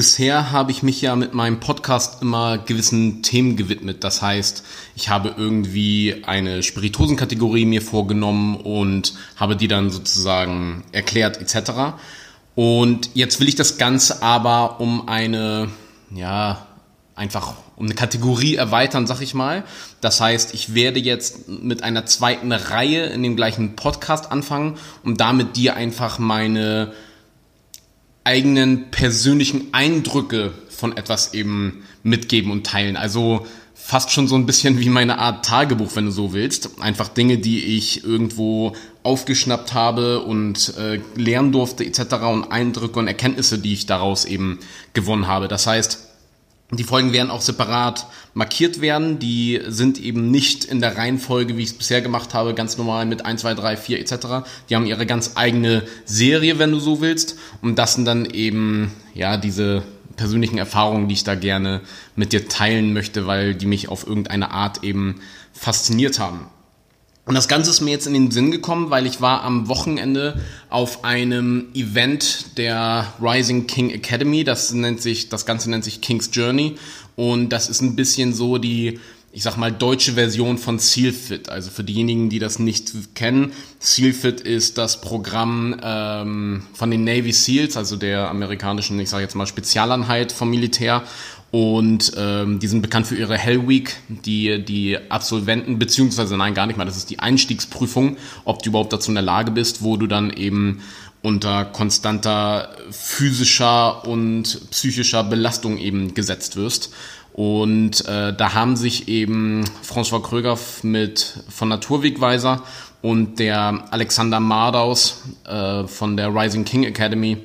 Bisher habe ich mich ja mit meinem Podcast immer gewissen Themen gewidmet. Das heißt, ich habe irgendwie eine Spirituosenkategorie mir vorgenommen und habe die dann sozusagen erklärt etc. Und jetzt will ich das Ganze aber um eine, ja, einfach um eine Kategorie erweitern, sag ich mal. Das heißt, ich werde jetzt mit einer zweiten Reihe in dem gleichen Podcast anfangen, um damit dir einfach meine eigenen persönlichen Eindrücke von etwas eben mitgeben und teilen. Also fast schon so ein bisschen wie meine Art Tagebuch, wenn du so willst. Einfach Dinge, die ich irgendwo aufgeschnappt habe und äh, lernen durfte etc. und Eindrücke und Erkenntnisse, die ich daraus eben gewonnen habe. Das heißt, die Folgen werden auch separat markiert werden. Die sind eben nicht in der Reihenfolge, wie ich es bisher gemacht habe, ganz normal mit 1, 2, 3, 4 etc. Die haben ihre ganz eigene Serie, wenn du so willst. Und das sind dann eben, ja, diese persönlichen Erfahrungen, die ich da gerne mit dir teilen möchte, weil die mich auf irgendeine Art eben fasziniert haben. Und das Ganze ist mir jetzt in den Sinn gekommen, weil ich war am Wochenende auf einem Event der Rising King Academy. Das nennt sich, das Ganze nennt sich King's Journey. Und das ist ein bisschen so die, ich sag mal, deutsche Version von SEALFIT. Also für diejenigen, die das nicht kennen, SEALFIT ist das Programm ähm, von den Navy SEALs, also der amerikanischen, ich sage jetzt mal, Spezialeinheit vom Militär. Und ähm, die sind bekannt für ihre Hell Week, die die Absolventen, beziehungsweise nein, gar nicht mal, das ist die Einstiegsprüfung, ob du überhaupt dazu in der Lage bist, wo du dann eben unter konstanter physischer und psychischer Belastung eben gesetzt wirst. Und äh, da haben sich eben François Kröger mit von Naturwegweiser und der Alexander Mardaus äh, von der Rising King Academy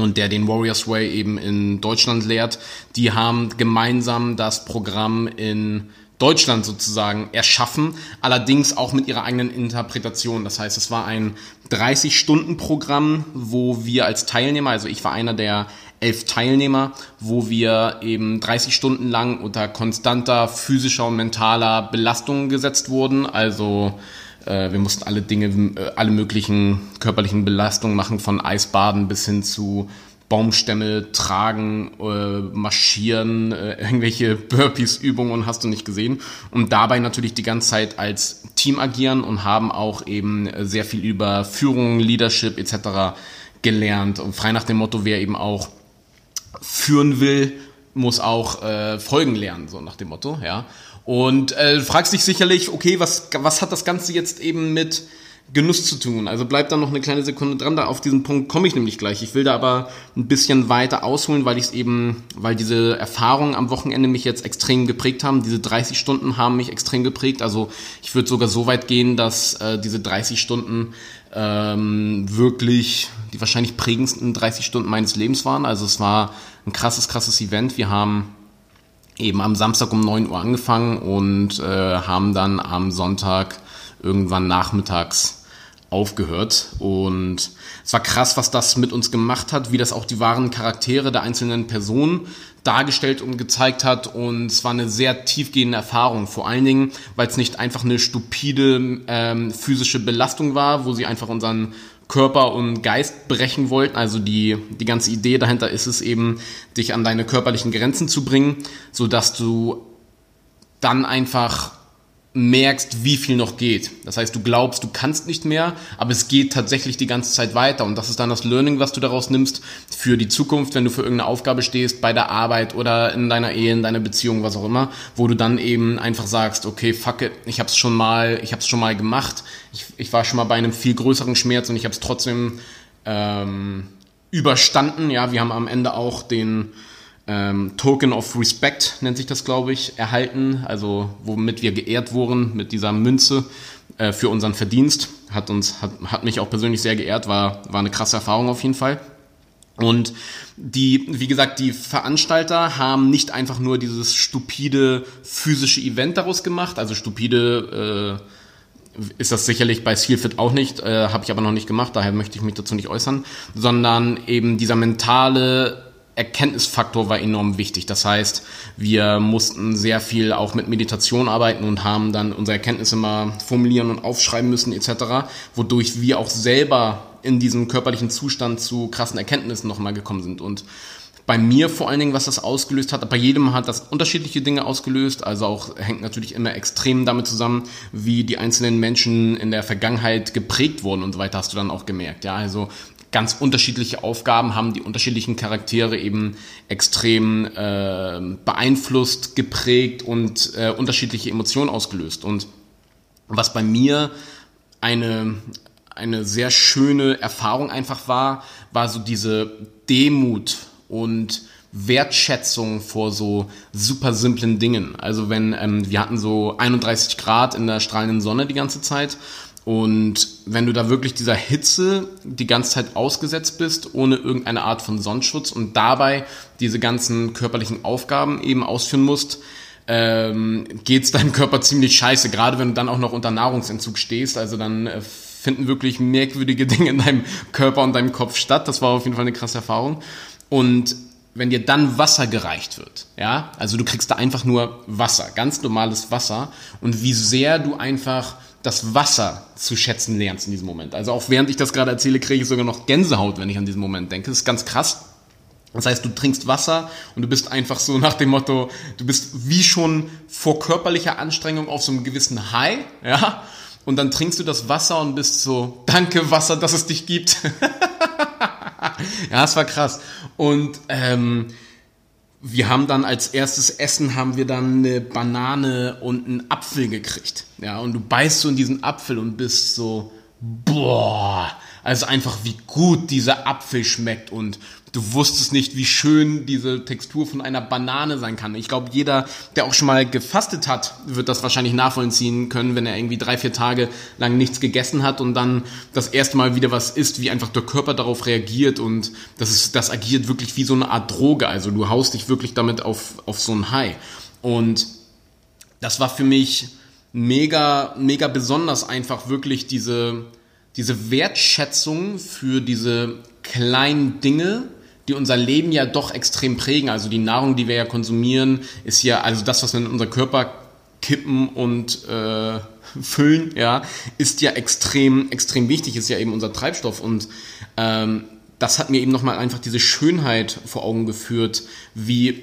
und der den Warriors Way eben in Deutschland lehrt, die haben gemeinsam das Programm in Deutschland sozusagen erschaffen, allerdings auch mit ihrer eigenen Interpretation. Das heißt, es war ein 30-Stunden-Programm, wo wir als Teilnehmer, also ich war einer der elf Teilnehmer, wo wir eben 30 Stunden lang unter konstanter physischer und mentaler Belastung gesetzt wurden. Also wir mussten alle Dinge, äh, alle möglichen körperlichen Belastungen machen, von Eisbaden bis hin zu Baumstämme tragen, äh, marschieren, äh, irgendwelche Burpees-Übungen hast du nicht gesehen. Und dabei natürlich die ganze Zeit als Team agieren und haben auch eben sehr viel über Führung, Leadership etc. gelernt. Und frei nach dem Motto, wer eben auch führen will, muss auch äh, Folgen lernen, so nach dem Motto, ja. Und äh, fragst dich sicherlich, okay, was, was hat das Ganze jetzt eben mit Genuss zu tun? Also bleib da noch eine kleine Sekunde dran, da auf diesen Punkt komme ich nämlich gleich. Ich will da aber ein bisschen weiter ausholen, weil ich es eben, weil diese Erfahrungen am Wochenende mich jetzt extrem geprägt haben. Diese 30 Stunden haben mich extrem geprägt. Also ich würde sogar so weit gehen, dass äh, diese 30 Stunden ähm, wirklich die wahrscheinlich prägendsten 30 Stunden meines Lebens waren. Also es war ein krasses, krasses Event. Wir haben eben am Samstag um 9 Uhr angefangen und äh, haben dann am Sonntag irgendwann nachmittags aufgehört. Und es war krass, was das mit uns gemacht hat, wie das auch die wahren Charaktere der einzelnen Personen dargestellt und gezeigt hat. Und es war eine sehr tiefgehende Erfahrung. Vor allen Dingen, weil es nicht einfach eine stupide ähm, physische Belastung war, wo sie einfach unseren Körper und Geist brechen wollten. Also die, die ganze Idee dahinter ist es eben, dich an deine körperlichen Grenzen zu bringen, so dass du dann einfach merkst, wie viel noch geht. Das heißt, du glaubst, du kannst nicht mehr, aber es geht tatsächlich die ganze Zeit weiter. Und das ist dann das Learning, was du daraus nimmst für die Zukunft, wenn du für irgendeine Aufgabe stehst, bei der Arbeit oder in deiner Ehe, in deiner Beziehung, was auch immer, wo du dann eben einfach sagst, okay, fuck it, ich habe es schon mal, ich habe es schon mal gemacht. Ich, ich war schon mal bei einem viel größeren Schmerz und ich habe es trotzdem ähm, überstanden. Ja, wir haben am Ende auch den ähm, Token of Respect nennt sich das, glaube ich, erhalten, also womit wir geehrt wurden mit dieser Münze äh, für unseren Verdienst. Hat uns, hat, hat mich auch persönlich sehr geehrt, war, war eine krasse Erfahrung auf jeden Fall. Und die, wie gesagt, die Veranstalter haben nicht einfach nur dieses stupide physische Event daraus gemacht, also stupide äh, ist das sicherlich bei Sealfit auch nicht, äh, habe ich aber noch nicht gemacht, daher möchte ich mich dazu nicht äußern, sondern eben dieser mentale Erkenntnisfaktor war enorm wichtig. Das heißt, wir mussten sehr viel auch mit Meditation arbeiten und haben dann unsere Erkenntnisse mal formulieren und aufschreiben müssen etc., wodurch wir auch selber in diesem körperlichen Zustand zu krassen Erkenntnissen nochmal gekommen sind. Und bei mir vor allen Dingen, was das ausgelöst hat, bei jedem hat das unterschiedliche Dinge ausgelöst, also auch hängt natürlich immer extrem damit zusammen, wie die einzelnen Menschen in der Vergangenheit geprägt wurden und so weiter, hast du dann auch gemerkt. Ja, also ganz unterschiedliche Aufgaben haben die unterschiedlichen Charaktere eben extrem äh, beeinflusst, geprägt und äh, unterschiedliche Emotionen ausgelöst. Und was bei mir eine, eine sehr schöne Erfahrung einfach war, war so diese Demut und Wertschätzung vor so super simplen Dingen. Also wenn ähm, wir hatten so 31 Grad in der strahlenden Sonne die ganze Zeit und wenn du da wirklich dieser Hitze die ganze Zeit ausgesetzt bist, ohne irgendeine Art von Sonnenschutz und dabei diese ganzen körperlichen Aufgaben eben ausführen musst, ähm, geht deinem Körper ziemlich scheiße, gerade wenn du dann auch noch unter Nahrungsentzug stehst. Also dann äh, finden wirklich merkwürdige Dinge in deinem Körper und deinem Kopf statt. Das war auf jeden Fall eine krasse Erfahrung. Und wenn dir dann Wasser gereicht wird, ja, also du kriegst da einfach nur Wasser, ganz normales Wasser und wie sehr du einfach das Wasser zu schätzen lernst in diesem Moment. Also auch während ich das gerade erzähle, kriege ich sogar noch Gänsehaut, wenn ich an diesen Moment denke. Das ist ganz krass. Das heißt, du trinkst Wasser und du bist einfach so nach dem Motto, du bist wie schon vor körperlicher Anstrengung auf so einem gewissen High, ja, und dann trinkst du das Wasser und bist so, danke Wasser, dass es dich gibt. ja, es war krass. Und ähm, wir haben dann als erstes Essen haben wir dann eine Banane und einen Apfel gekriegt. Ja, und du beißt so in diesen Apfel und bist so, boah, also einfach wie gut dieser Apfel schmeckt und du wusstest nicht, wie schön diese Textur von einer Banane sein kann. Ich glaube, jeder, der auch schon mal gefastet hat, wird das wahrscheinlich nachvollziehen können, wenn er irgendwie drei, vier Tage lang nichts gegessen hat und dann das erste Mal wieder was isst, wie einfach der Körper darauf reagiert und das ist, das agiert wirklich wie so eine Art Droge. Also du haust dich wirklich damit auf, auf so ein High. Und das war für mich mega, mega besonders einfach wirklich diese, diese Wertschätzung für diese kleinen Dinge, die unser Leben ja doch extrem prägen. Also die Nahrung, die wir ja konsumieren, ist ja, also das, was wir in unser Körper kippen und äh, füllen, ja, ist ja extrem, extrem wichtig, ist ja eben unser Treibstoff. Und ähm, das hat mir eben nochmal einfach diese Schönheit vor Augen geführt, wie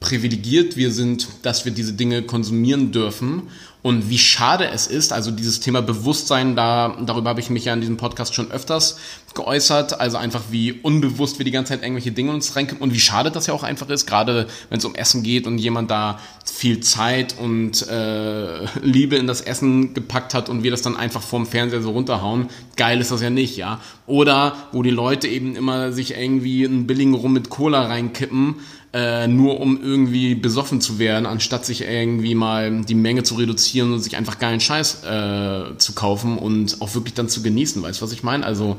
privilegiert wir sind, dass wir diese Dinge konsumieren dürfen und wie schade es ist, also dieses Thema Bewusstsein, da, darüber habe ich mich ja in diesem Podcast schon öfters geäußert, also einfach wie unbewusst wir die ganze Zeit irgendwelche Dinge uns reinkippen und wie schade das ja auch einfach ist, gerade wenn es um Essen geht und jemand da viel Zeit und äh, Liebe in das Essen gepackt hat und wir das dann einfach vorm Fernseher so runterhauen. Geil ist das ja nicht, ja. Oder wo die Leute eben immer sich irgendwie einen billigen Rum mit Cola reinkippen, äh, nur um irgendwie besoffen zu werden, anstatt sich irgendwie mal die Menge zu reduzieren und sich einfach geilen Scheiß äh, zu kaufen und auch wirklich dann zu genießen. Weißt du, was ich meine? Also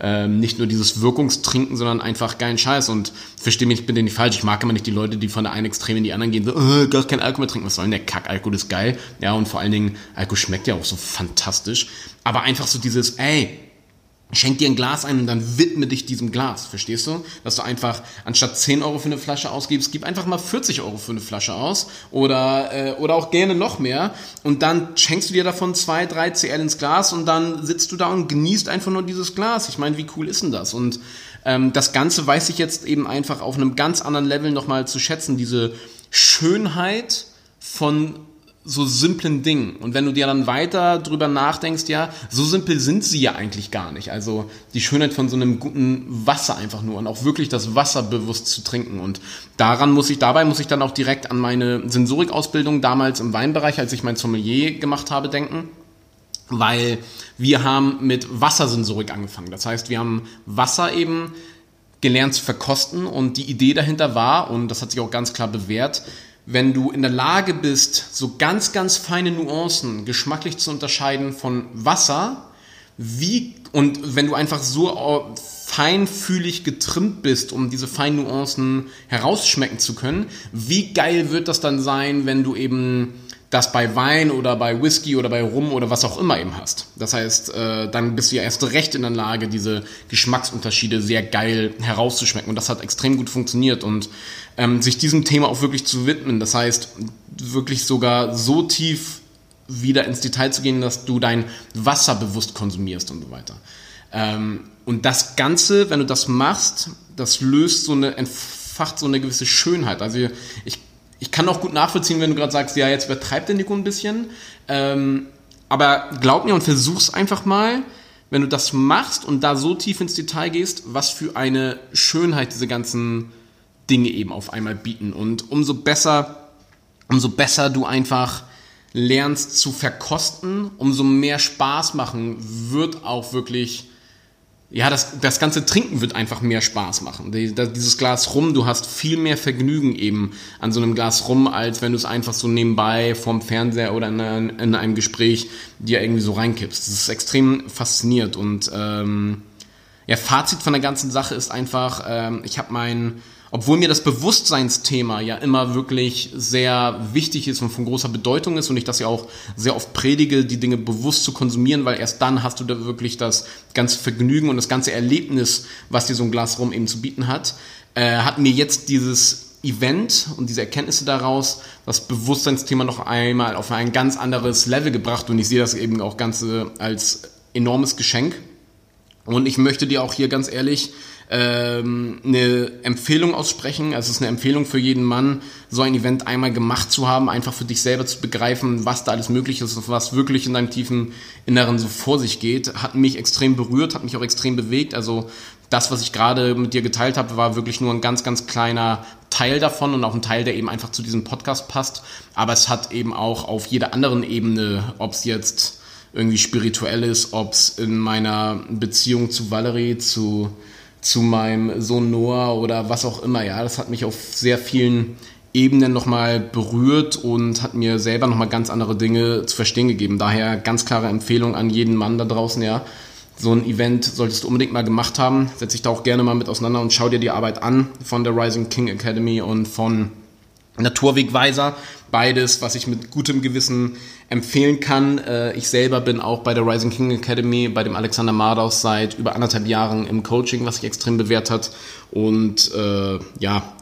ähm, nicht nur dieses Wirkungstrinken, sondern einfach geilen Scheiß. Und verstehe mich bitte nicht falsch, ich mag immer nicht die Leute, die von der einen Extrem in die anderen gehen, so, äh, gar kein Alkohol mehr trinken. Was soll denn der Kack? Alkohol ist geil. Ja, und vor allen Dingen, Alkohol schmeckt ja auch so fantastisch. Aber einfach so dieses, ey, Schenk dir ein Glas ein und dann widme dich diesem Glas, verstehst du? Dass du einfach anstatt 10 Euro für eine Flasche ausgibst, gib einfach mal 40 Euro für eine Flasche aus oder, äh, oder auch gerne noch mehr und dann schenkst du dir davon 2, 3 CL ins Glas und dann sitzt du da und genießt einfach nur dieses Glas. Ich meine, wie cool ist denn das? Und ähm, das Ganze weiß ich jetzt eben einfach auf einem ganz anderen Level nochmal zu schätzen, diese Schönheit von so simplen Dingen. Und wenn du dir dann weiter drüber nachdenkst, ja, so simpel sind sie ja eigentlich gar nicht. Also die Schönheit von so einem guten Wasser einfach nur und auch wirklich das Wasser bewusst zu trinken. Und daran muss ich, dabei muss ich dann auch direkt an meine Sensorikausbildung damals im Weinbereich, als ich mein Sommelier gemacht habe, denken. Weil wir haben mit Wassersensorik angefangen. Das heißt, wir haben Wasser eben gelernt zu verkosten und die Idee dahinter war, und das hat sich auch ganz klar bewährt, wenn du in der Lage bist, so ganz, ganz feine Nuancen geschmacklich zu unterscheiden von Wasser, wie, und wenn du einfach so feinfühlig getrimmt bist, um diese feinen Nuancen herausschmecken zu können, wie geil wird das dann sein, wenn du eben das bei Wein oder bei Whisky oder bei Rum oder was auch immer eben hast. Das heißt, äh, dann bist du ja erst recht in der Lage, diese Geschmacksunterschiede sehr geil herauszuschmecken. Und das hat extrem gut funktioniert. Und ähm, sich diesem Thema auch wirklich zu widmen, das heißt, wirklich sogar so tief wieder ins Detail zu gehen, dass du dein Wasser bewusst konsumierst und so weiter. Ähm, und das Ganze, wenn du das machst, das löst so eine entfacht so eine gewisse Schönheit. Also ich, ich kann auch gut nachvollziehen, wenn du gerade sagst, ja, jetzt übertreibt der Nico ein bisschen. Ähm, aber glaub mir und versuch's einfach mal, wenn du das machst und da so tief ins Detail gehst, was für eine Schönheit diese ganzen Dinge eben auf einmal bieten. Und umso besser, umso besser du einfach lernst zu verkosten, umso mehr Spaß machen wird auch wirklich ja, das, das ganze Trinken wird einfach mehr Spaß machen. Dieses Glas rum, du hast viel mehr Vergnügen eben an so einem Glas rum, als wenn du es einfach so nebenbei vorm Fernseher oder in, in einem Gespräch dir irgendwie so reinkippst. Das ist extrem faszinierend und ähm, ja, Fazit von der ganzen Sache ist einfach, ähm, ich habe mein obwohl mir das Bewusstseinsthema ja immer wirklich sehr wichtig ist und von großer Bedeutung ist und ich das ja auch sehr oft predige, die Dinge bewusst zu konsumieren, weil erst dann hast du da wirklich das ganze Vergnügen und das ganze Erlebnis, was dir so ein Glas rum eben zu bieten hat, äh, hat mir jetzt dieses Event und diese Erkenntnisse daraus das Bewusstseinsthema noch einmal auf ein ganz anderes Level gebracht und ich sehe das eben auch Ganze als enormes Geschenk. Und ich möchte dir auch hier ganz ehrlich ähm, eine Empfehlung aussprechen. Also es ist eine Empfehlung für jeden Mann, so ein Event einmal gemacht zu haben, einfach für dich selber zu begreifen, was da alles möglich ist und was wirklich in deinem tiefen Inneren so vor sich geht. Hat mich extrem berührt, hat mich auch extrem bewegt. Also das, was ich gerade mit dir geteilt habe, war wirklich nur ein ganz, ganz kleiner Teil davon und auch ein Teil, der eben einfach zu diesem Podcast passt. Aber es hat eben auch auf jeder anderen Ebene, ob es jetzt irgendwie spirituell ist, ob es in meiner Beziehung zu Valerie, zu zu meinem Sohn Noah oder was auch immer. Ja, das hat mich auf sehr vielen Ebenen nochmal berührt und hat mir selber nochmal ganz andere Dinge zu verstehen gegeben. Daher ganz klare Empfehlung an jeden Mann da draußen, ja. So ein Event solltest du unbedingt mal gemacht haben. Setz dich da auch gerne mal mit auseinander und schau dir die Arbeit an von der Rising King Academy und von Naturwegweiser. Beides, was ich mit gutem Gewissen empfehlen kann. Äh, ich selber bin auch bei der Rising King Academy, bei dem Alexander Mardaus seit über anderthalb Jahren im Coaching, was sich extrem bewährt hat. Und äh, ja,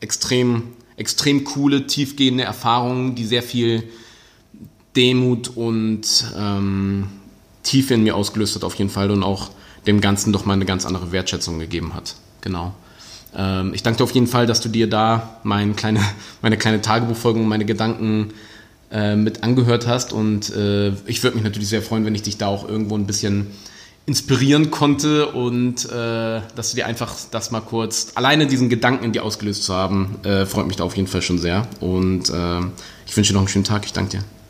extrem, extrem coole, tiefgehende Erfahrungen, die sehr viel Demut und ähm, Tiefe in mir ausgelöst hat auf jeden Fall und auch dem Ganzen doch mal eine ganz andere Wertschätzung gegeben hat. Genau. Ähm, ich danke dir auf jeden Fall, dass du dir da mein kleine, meine kleine Tagebuchfolge und meine Gedanken äh, mit angehört hast. Und äh, ich würde mich natürlich sehr freuen, wenn ich dich da auch irgendwo ein bisschen inspirieren konnte und äh, dass du dir einfach das mal kurz, alleine diesen Gedanken in dir ausgelöst zu haben, äh, freut mich da auf jeden Fall schon sehr. Und äh, ich wünsche dir noch einen schönen Tag. Ich danke dir.